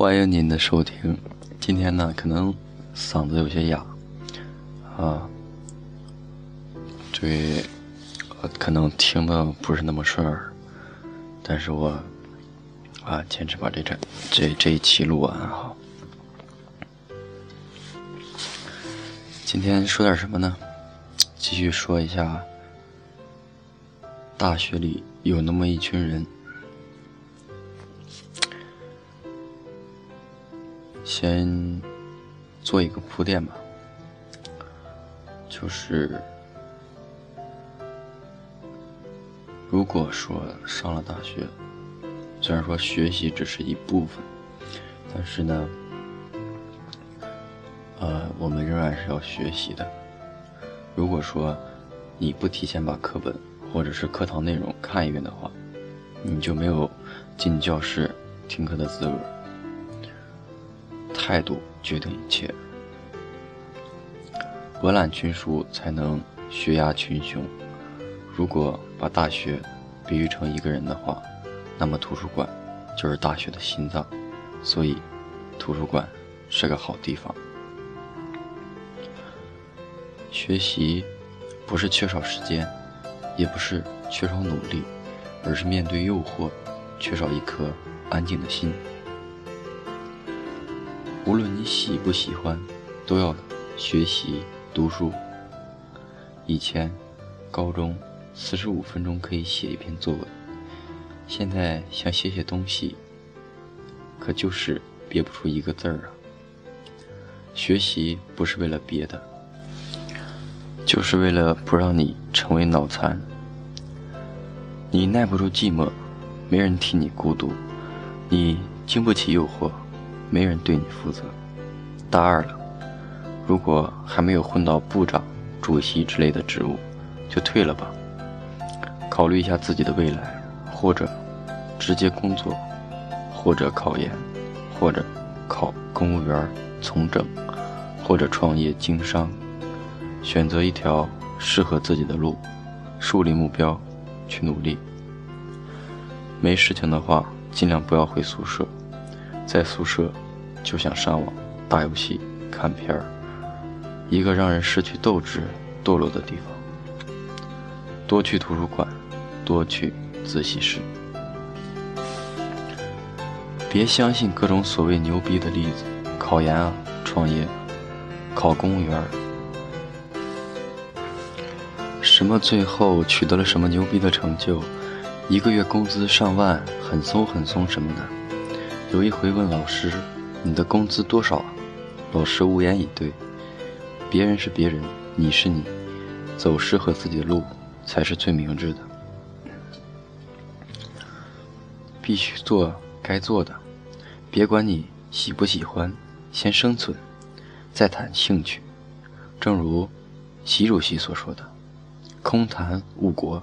欢迎您的收听。今天呢，可能嗓子有些哑啊，对，可能听的不是那么顺耳，但是我啊，坚持把这这这这一期录完哈。今天说点什么呢？继续说一下，大学里有那么一群人。先做一个铺垫吧，就是如果说上了大学，虽然说学习只是一部分，但是呢，呃，我们仍然是要学习的。如果说你不提前把课本或者是课堂内容看一遍的话，你就没有进教室听课的资格。态度决定一切，博览群书才能学压群雄。如果把大学比喻成一个人的话，那么图书馆就是大学的心脏。所以，图书馆是个好地方。学习不是缺少时间，也不是缺少努力，而是面对诱惑，缺少一颗安静的心。无论你喜不喜欢，都要学习读书。以前，高中四十五分钟可以写一篇作文，现在想写写东西，可就是憋不出一个字儿啊。学习不是为了别的，就是为了不让你成为脑残。你耐不住寂寞，没人替你孤独；你经不起诱惑。没人对你负责。大二了，如果还没有混到部长、主席之类的职务，就退了吧。考虑一下自己的未来，或者直接工作，或者考研，或者考公务员从政，或者创业经商。选择一条适合自己的路，树立目标，去努力。没事情的话，尽量不要回宿舍。在宿舍，就想上网、打游戏、看片儿，一个让人失去斗志、堕落的地方。多去图书馆，多去自习室。别相信各种所谓牛逼的例子，考研啊，创业，考公务员，什么最后取得了什么牛逼的成就，一个月工资上万，很松很松什么的。有一回问老师：“你的工资多少？”老师无言以对。别人是别人，你是你，走适合自己的路才是最明智的。必须做该做的，别管你喜不喜欢，先生存，再谈兴趣。正如习主席所说的：“空谈误国，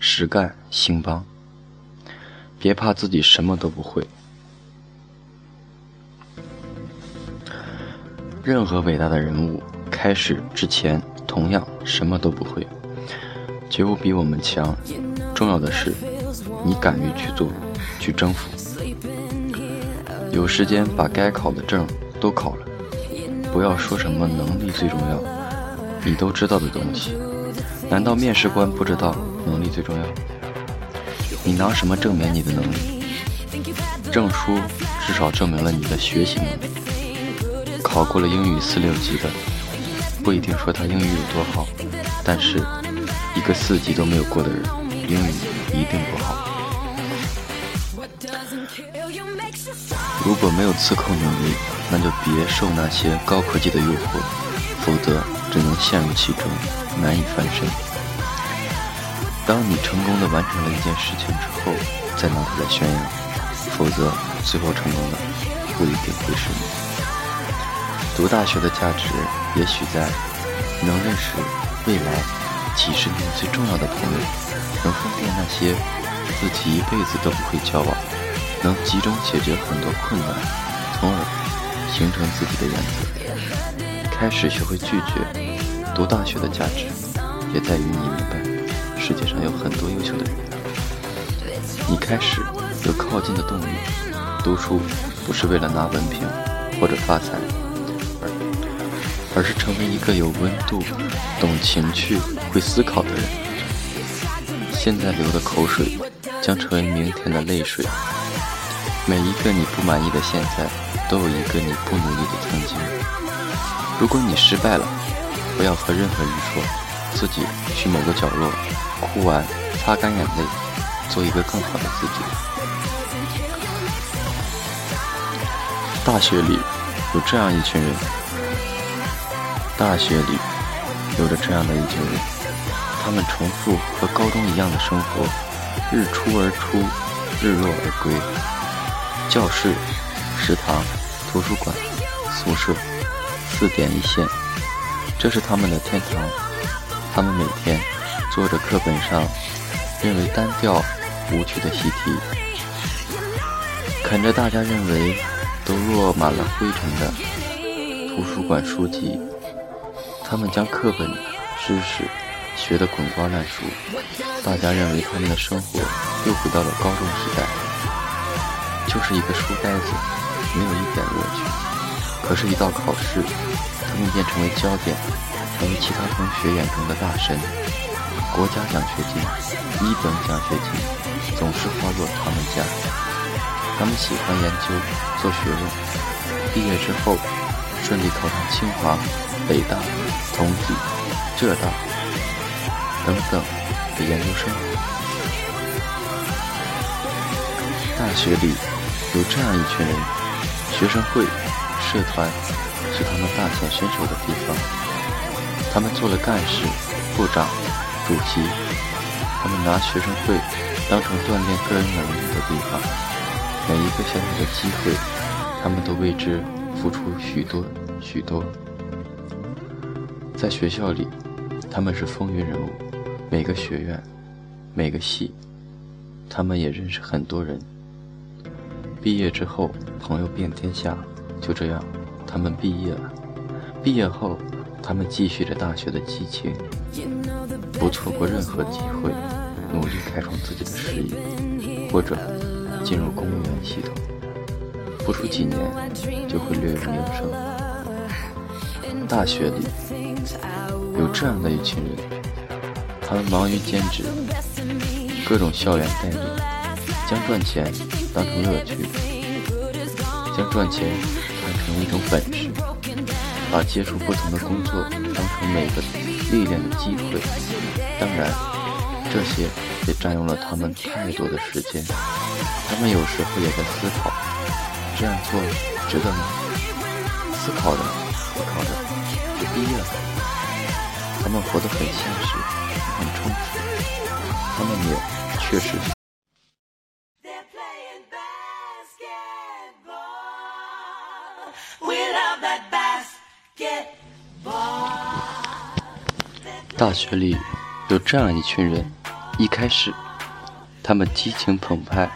实干兴邦。”别怕自己什么都不会。任何伟大的人物开始之前同样什么都不会，绝不比我们强。重要的是，你敢于去做，去征服。有时间把该考的证都考了，不要说什么能力最重要，你都知道的东西，难道面试官不知道能力最重要？你拿什么证明你的能力？证书至少证明了你的学习能力。考过了英语四六级的，不一定说他英语有多好，但是一个四级都没有过的人，英语一定不好。如果没有自控能力，那就别受那些高科技的诱惑，否则只能陷入其中，难以翻身。当你成功的完成了一件事情之后，再拿出来宣扬，否则最后成功的不一定会是你。读大学的价值，也许在能认识未来几十年最重要的朋友，能分辨那些自己一辈子都不会交往，能集中解决很多困难，从而形成自己的原则。开始学会拒绝。读大学的价值，也在于你明白世界上有很多优秀的人。你开始有靠近的动力。读书不是为了拿文凭或者发财，而是成为一个有温度、懂情趣、会思考的人。现在流的口水，将成为明天的泪水。每一个你不满意的现在，都有一个你不努力的曾经。如果你失败了，不要和任何人说，自己去某个角落哭完，擦干眼泪，做一个更好的自己。大学里有这样一群人，大学里有着这样的一群人，他们重复和高中一样的生活，日出而出，日落而归。教室、食堂、图书馆、宿舍，四点一线。这是他们的天堂，他们每天做着课本上认为单调无趣的习题，啃着大家认为都落满了灰尘的图书馆书籍。他们将课本知识学得滚瓜烂熟，大家认为他们的生活又回到了高中时代，就是一个书呆子，没有一点乐趣。可是，一到考试。他们便成为焦点，成为其他同学眼中的大神。国家奖学金、一等奖学金总是花落他们家。他们喜欢研究、做学问，毕业之后顺利考上清华、北大、同济、浙大等等的研究生。大学里有这样一群人：学生会、社团。是他们大显身手的地方。他们做了干事、部长、主席。他们拿学生会当成锻炼个人能力的地方。每一个小小的机会，他们都为之付出许多许多。在学校里，他们是风云人物。每个学院，每个系，他们也认识很多人。毕业之后，朋友遍天下。就这样。他们毕业了，毕业后，他们继续着大学的激情，不错过任何机会，努力开创自己的事业，或者进入公务员系统，不出几年就会略有名声。大学里有这样的一群人，他们忙于兼职，各种校园代理，将赚钱当成乐趣，将赚钱看。成一种本事，把接触不同的工作当成每个历练的机会。当然，这些也占用了他们太多的时间。他们有时候也在思考：这样做值得吗？思考着，思考着，就毕业了。他们活得很现实，很充实。他们也确实。大学里有这样一群人，一开始他们激情澎湃，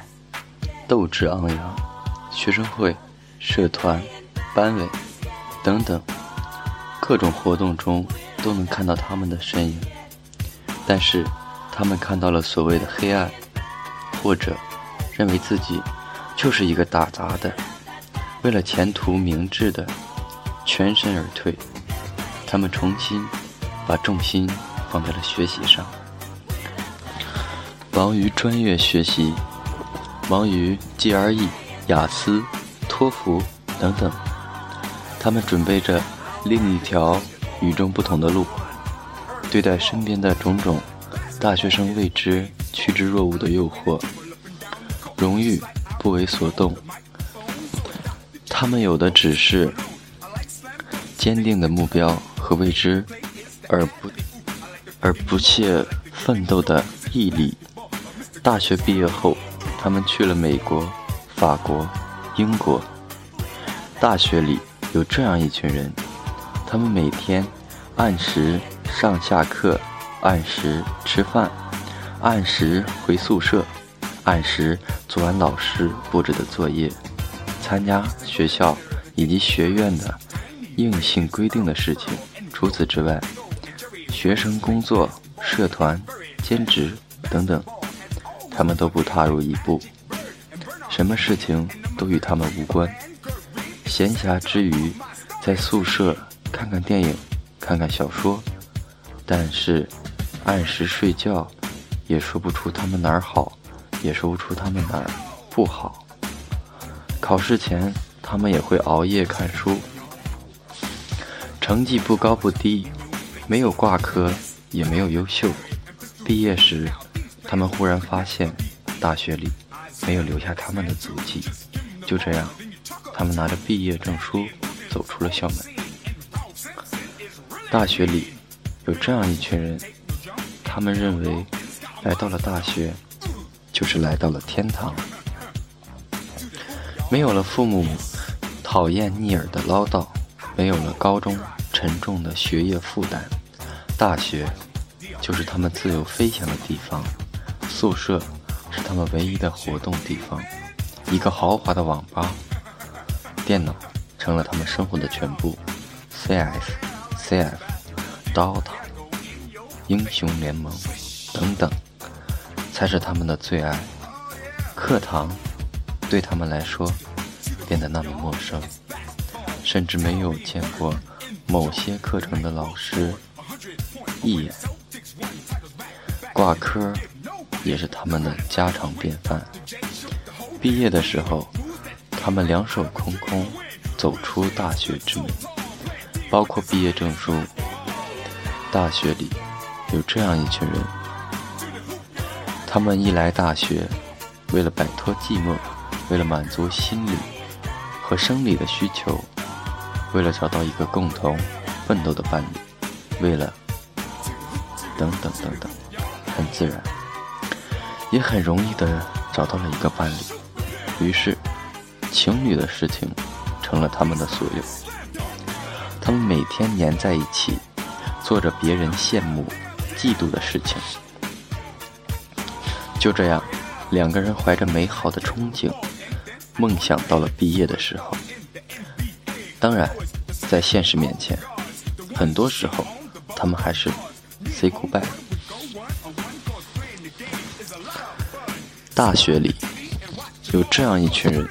斗志昂扬，学生会、社团、班委等等各种活动中都能看到他们的身影。但是他们看到了所谓的黑暗，或者认为自己就是一个打杂的，为了前途明智的，全身而退。他们重新。把重心放在了学习上，忙于专业学习，忙于 GRE、雅思、托福等等。他们准备着另一条与众不同的路，对待身边的种种大学生未知趋之若鹜的诱惑，荣誉不为所动。他们有的只是坚定的目标和未知。而不而不懈奋斗的毅力。大学毕业后，他们去了美国、法国、英国。大学里有这样一群人，他们每天按时上下课，按时吃饭，按时回宿舍，按时做完老师布置的作业，参加学校以及学院的硬性规定的事情。除此之外，学生工作、社团、兼职等等，他们都不踏入一步，什么事情都与他们无关。闲暇之余在宿舍看看电影，看看小说，但是按时睡觉，也说不出他们哪儿好，也说不出他们哪儿不好。考试前，他们也会熬夜看书，成绩不高不低，没有挂科，也没有优秀。毕业时，他们忽然发现，大学里没有留下他们的足迹。就这样，他们拿着毕业证书走出了校门。大学里有这样一群人，他们认为，来到了大学，就是来到了天堂。没有了父母讨厌逆耳的唠叨，没有了高中沉重的学业负担，大学。就是他们自由飞翔的地方，宿舍他们唯一的活动地方，一个豪华的网吧，电脑成了他们生活的全部，CS、CF、DOTA、英雄联盟等等，才是他们的最爱。课堂对他们来说变得那么陌生，甚至没有见过某些课程的老师一眼。挂科也是他们的家常便饭。毕业的时候，他们两手空空走出大学之门，包括毕业证书。大学里有这样一群人，他们一来大学，为了摆脱寂寞，为了满足心理和生理的需求，为了找到一个共同奋斗的伴侣，为了等等等等。很自然，也很容易的找到了一个伴侣，于是，情侣的事情成了他们的所有。他们每天黏在一起，做着别人羡慕、嫉妒的事情。就这样，两个人怀着美好的憧憬、梦想，到了毕业的时候。当然，在现实面前，很多时候，他们还是 say goodbye。大学里有这样一群人，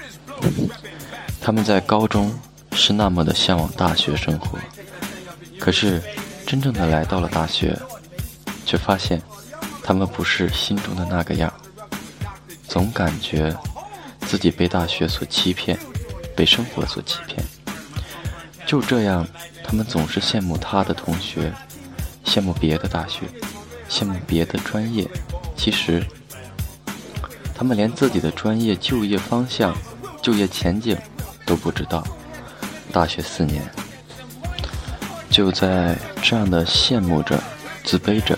他们在高中是那么的向往大学生活，可是真正的来到了大学，却发现他们不是心中的那个样，总感觉自己被大学所欺骗，被生活所欺骗。就这样，他们总是羡慕他的同学，羡慕别的大学，羡慕别的专业，其实。他们连自己的专业、就业方向、就业前景都不知道。大学四年，就在这样的羡慕着、自卑着，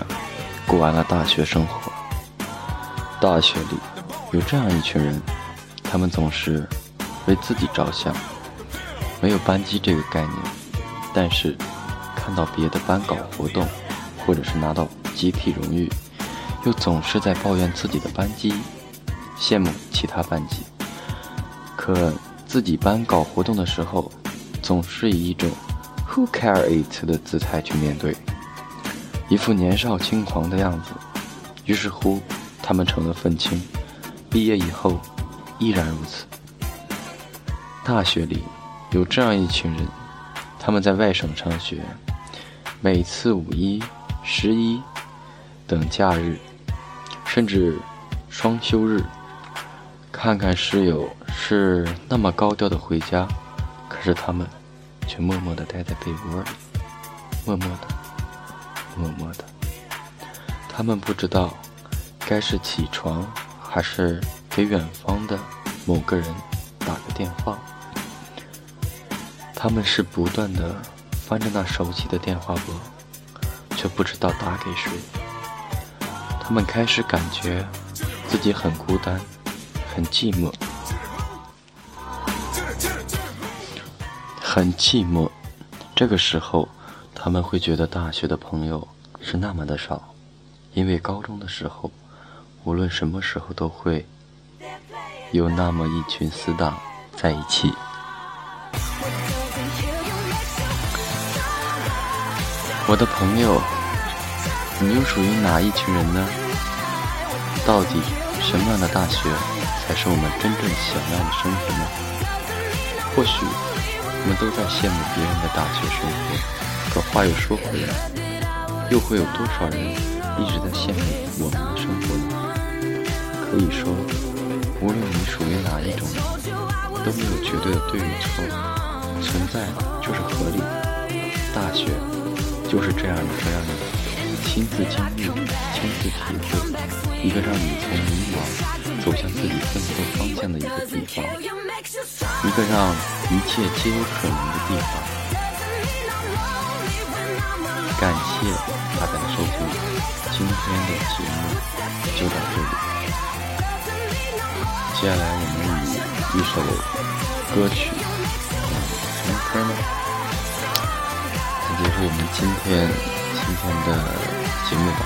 过完了大学生活。大学里有这样一群人，他们总是为自己着想，没有班级这个概念，但是看到别的班搞活动，或者是拿到集体荣誉，又总是在抱怨自己的班级。羡慕其他班级，可自己班搞活动的时候，总是以一种 “Who care it” 的姿态去面对，一副年少轻狂的样子。于是乎，他们成了愤青。毕业以后，依然如此。大学里有这样一群人，他们在外省上学，每次五一、十一等假日，甚至双休日。看看室友是那么高调的回家，可是他们却默默地待在被窝里，默默的，默默的。他们不知道该是起床，还是给远方的某个人打个电话。他们是不断的翻着那熟悉的电话簿，却不知道打给谁。他们开始感觉自己很孤单。很寂寞，很寂寞。这个时候，他们会觉得大学的朋友是那么的少，因为高中的时候，无论什么时候都会有那么一群死党在一起。我的朋友，你又属于哪一群人呢？到底什么样的大学？才是我们真正想要的生活呢？或许我们都在羡慕别人的大学生活，可话又说回来，又会有多少人一直在羡慕我们的生活呢？可以说，无论你属于哪一种，都没有绝对的对与错，存在就是合理。大学就是这样一个让你亲自经历、亲自体会，一个让你从迷茫走向自己奋斗方向的一个地方。一个让一切皆有可能的地方。感谢大家的收听，今天的节目就到这里。接下来我们以一首歌曲，什么歌呢？来结束我们今天今天的节目吧。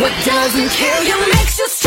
What doesn't kill you makes you stronger.